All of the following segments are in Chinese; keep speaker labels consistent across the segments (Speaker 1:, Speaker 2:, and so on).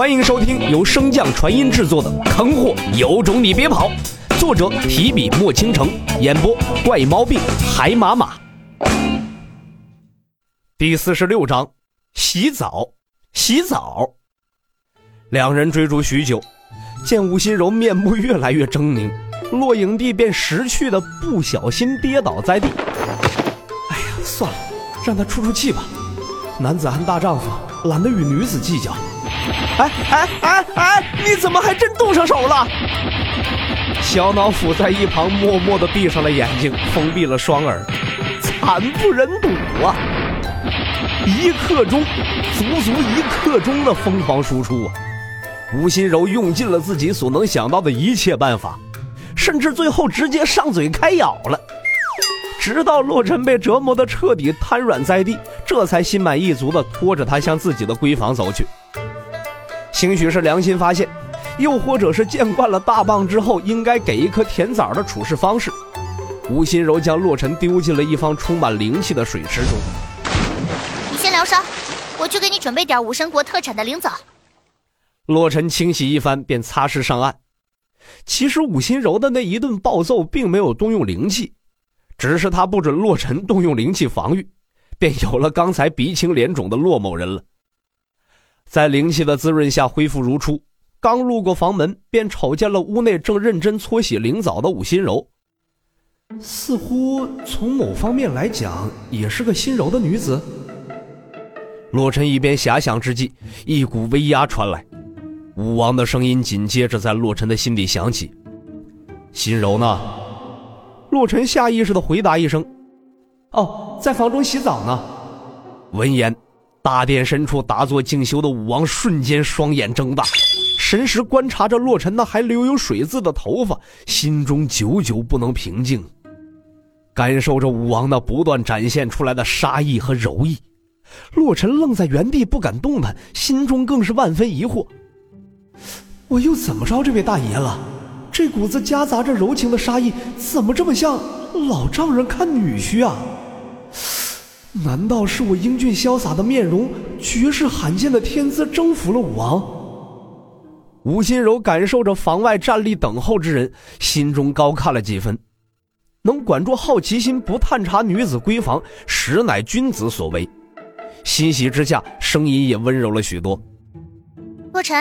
Speaker 1: 欢迎收听由升降传音制作的《坑货有种你别跑》，作者提笔墨倾城，演播怪毛病海马马。第四十六章，洗澡，洗澡。两人追逐许久，见吴心柔面目越来越狰狞，落影帝便识趣的不小心跌倒在地。哎呀，算了，让他出出气吧。男子汉大丈夫，懒得与女子计较。哎哎哎哎！你怎么还真动上手了？小脑斧在一旁默默的闭上了眼睛，封闭了双耳，惨不忍睹啊！一刻钟，足足一刻钟的疯狂输出啊！吴心柔用尽了自己所能想到的一切办法，甚至最后直接上嘴开咬了。直到洛尘被折磨得彻底瘫软在地，这才心满意足地拖着他向自己的闺房走去。兴许是良心发现，又或者是见惯了大棒之后应该给一颗甜枣的处事方式，吴心柔将洛尘丢进了一方充满灵气的水池中。
Speaker 2: 你先疗伤，我去给你准备点武神国特产的灵枣。
Speaker 1: 洛尘清洗一番，便擦拭上岸。其实吴心柔的那一顿暴揍并没有动用灵气。只是他不准洛尘动用灵气防御，便有了刚才鼻青脸肿的洛某人了。在灵气的滋润下恢复如初，刚路过房门，便瞅见了屋内正认真搓洗灵藻的武心柔。似乎从某方面来讲，也是个心柔的女子。洛尘一边遐想之际，一股威压传来，武王的声音紧接着在洛尘的心里响起：“心柔呢？”洛尘下意识的回答一声：“哦，在房中洗澡呢。”闻言，大殿深处打坐静修的武王瞬间双眼睁大，神识观察着洛尘那还留有水渍的头发，心中久久不能平静。感受着武王那不断展现出来的杀意和柔意，洛尘愣在原地不敢动弹，心中更是万分疑惑：我又怎么着这位大爷了？这股子夹杂着柔情的杀意，怎么这么像老丈人看女婿啊？难道是我英俊潇洒的面容、绝世罕见的天资征服了武王？吴心柔感受着房外站立等候之人，心中高看了几分。能管住好奇心，不探查女子闺房，实乃君子所为。欣喜之下，声音也温柔了许多。
Speaker 2: 洛尘，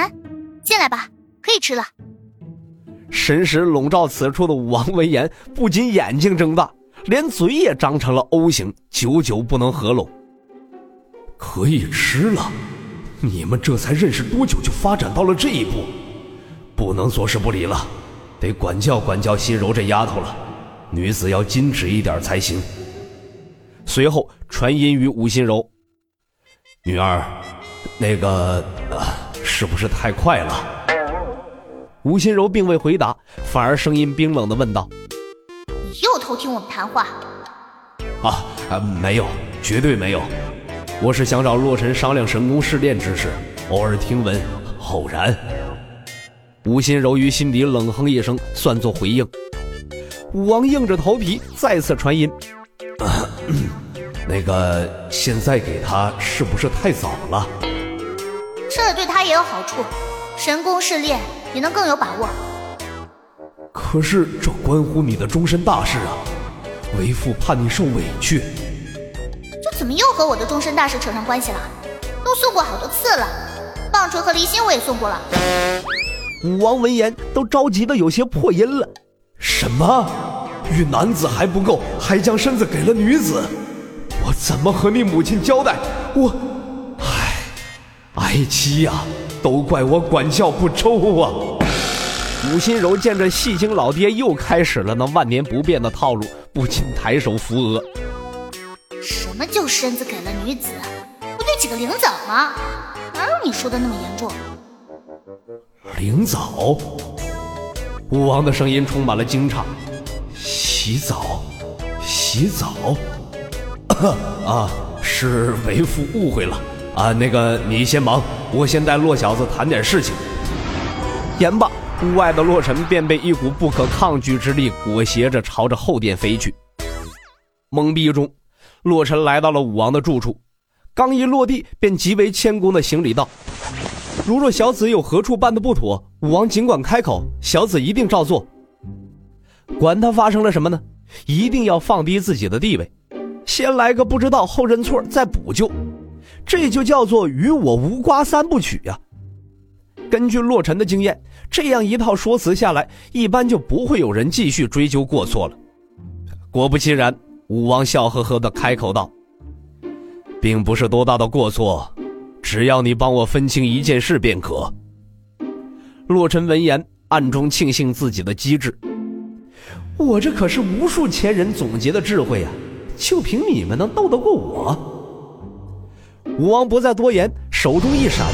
Speaker 2: 进来吧，可以吃了。
Speaker 1: 神识笼罩此处的武王闻言，不禁眼睛睁大，连嘴也张成了 O 型，久久不能合拢。可以吃了？你们这才认识多久就发展到了这一步？不能坐视不理了，得管教管教心柔这丫头了。女子要矜持一点才行。随后传音于吴心柔：“女儿，那个，呃是不是太快了？”吴心柔并未回答，反而声音冰冷的问道：“
Speaker 2: 听我们谈话？”“
Speaker 1: 啊啊，没有，绝对没有。我是想找洛尘商量神功试炼之事，偶尔听闻，偶然。”吴心柔于心底冷哼一声，算作回应。武王硬着头皮再次传音：“ 那个，现在给他是不是太早了？
Speaker 2: 这对他也有好处，神功试炼。”你能更有把握？
Speaker 1: 可是这关乎你的终身大事啊！为父怕你受委屈。
Speaker 2: 这怎么又和我的终身大事扯上关系了？都送过好多次了，棒槌和离心我也送过了。
Speaker 1: 武王闻言都着急的有些破音了。什么？与男子还不够，还将身子给了女子？我怎么和你母亲交代？我，唉，哀妻呀！都怪我管教不周啊！吴心柔见这戏精老爹又开始了那万年不变的套路，不禁抬手扶额。
Speaker 2: 什么叫身子给了女子？不就几个灵枣吗？哪有你说的那么严重？
Speaker 1: 灵枣？武王的声音充满了惊诧。洗澡？洗澡？啊，是为父误会了。啊，那个你先忙，我先带洛小子谈点事情。言罢，屋外的洛尘便被一股不可抗拒之力裹挟着朝着后殿飞去。懵逼中，洛尘来到了武王的住处，刚一落地，便极为谦恭的行礼道：“如若小子有何处办的不妥，武王尽管开口，小子一定照做。管他发生了什么呢？一定要放低自己的地位，先来个不知道后认错再补救，这就叫做与我无瓜三部曲呀。根据洛尘的经验，这样一套说辞下来，一般就不会有人继续追究过错了。果不其然，武王笑呵呵的开口道：“并不是多大的过错，只要你帮我分清一件事便可。”洛尘闻言，暗中庆幸自己的机智。我这可是无数前人总结的智慧啊！就凭你们能斗得过我？武王不再多言，手中一闪，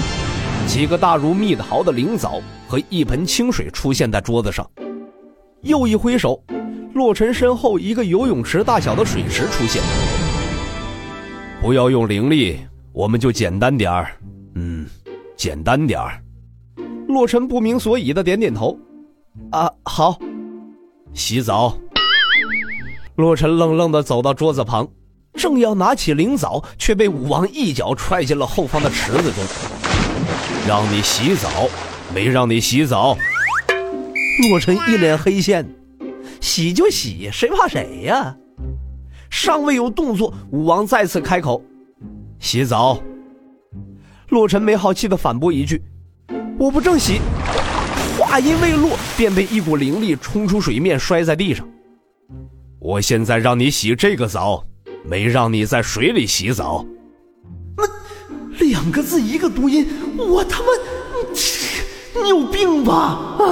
Speaker 1: 几个大如蜜桃的灵藻和一盆清水出现在桌子上。又一挥手，洛尘身后一个游泳池大小的水池出现。不要用灵力，我们就简单点儿。嗯，简单点儿。洛尘不明所以的点点头。啊，好。洗澡。洛尘愣愣的走到桌子旁，正要拿起灵藻，却被武王一脚踹进了后方的池子中。让你洗澡，没让你洗澡。洛尘一脸黑线，洗就洗，谁怕谁呀？尚未有动作，武王再次开口：“洗澡。”洛尘没好气的反驳一句：“我不正洗。”话音未落，便被一股灵力冲出水面，摔在地上。我现在让你洗这个澡，没让你在水里洗澡。两个字一个读音，我他妈，你有病吧？啊，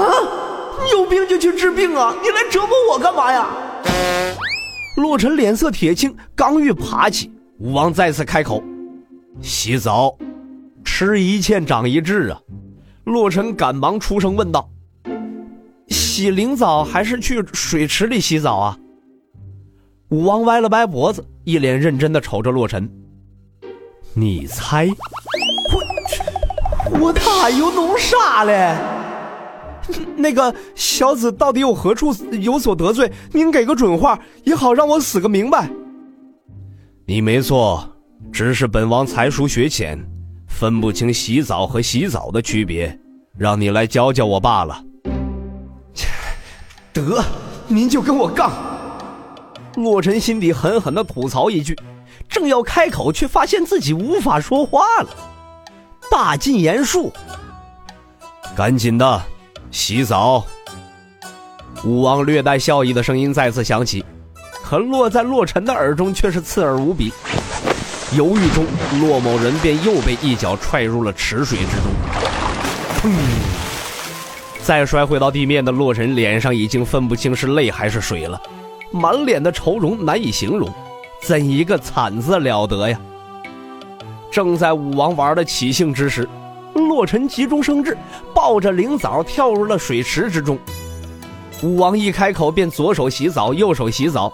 Speaker 1: 你有病就去治病啊！你来折磨我干嘛呀？洛尘脸色铁青，刚欲爬起，武王再次开口：“洗澡，吃一堑长一智啊！”洛尘赶忙出声问道：“洗灵澡还是去水池里洗澡啊？”武王歪了歪脖子，一脸认真的瞅着洛尘：“你猜，我我他又弄啥嘞？那个小子到底有何处有所得罪？您给个准话，也好让我死个明白。”你没错，只是本王才疏学浅。分不清洗澡和洗澡的区别，让你来教教我罢了。切，得，您就跟我杠。洛尘心底狠狠的吐槽一句，正要开口，却发现自己无法说话了。大禁言术，赶紧的，洗澡。武王略带笑意的声音再次响起，可落在洛尘的耳中却是刺耳无比。犹豫中，洛某人便又被一脚踹入了池水之中。砰！再摔回到地面的洛尘脸上已经分不清是泪还是水了，满脸的愁容难以形容，怎一个惨字了得呀！正在武王玩的起兴之时，洛尘急中生智，抱着灵藻跳入了水池之中。武王一开口便左手洗澡，右手洗澡。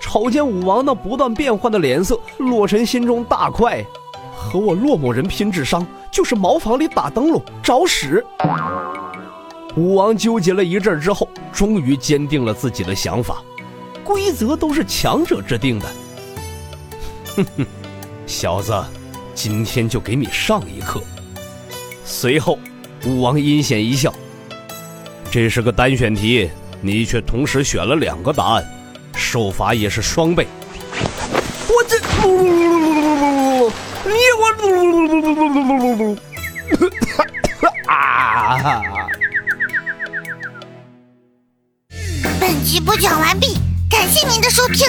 Speaker 1: 瞅见武王那不断变换的脸色，洛尘心中大快，和我洛某人拼智商就是茅房里打灯笼找屎。武王纠结了一阵之后，终于坚定了自己的想法：规则都是强者制定的。哼哼，小子，今天就给你上一课。随后，武王阴险一笑：“这是个单选题，你却同时选了两个答案。”受罚也是双倍。我这，你我，
Speaker 2: 啊！本集播讲完毕，感谢您的收听。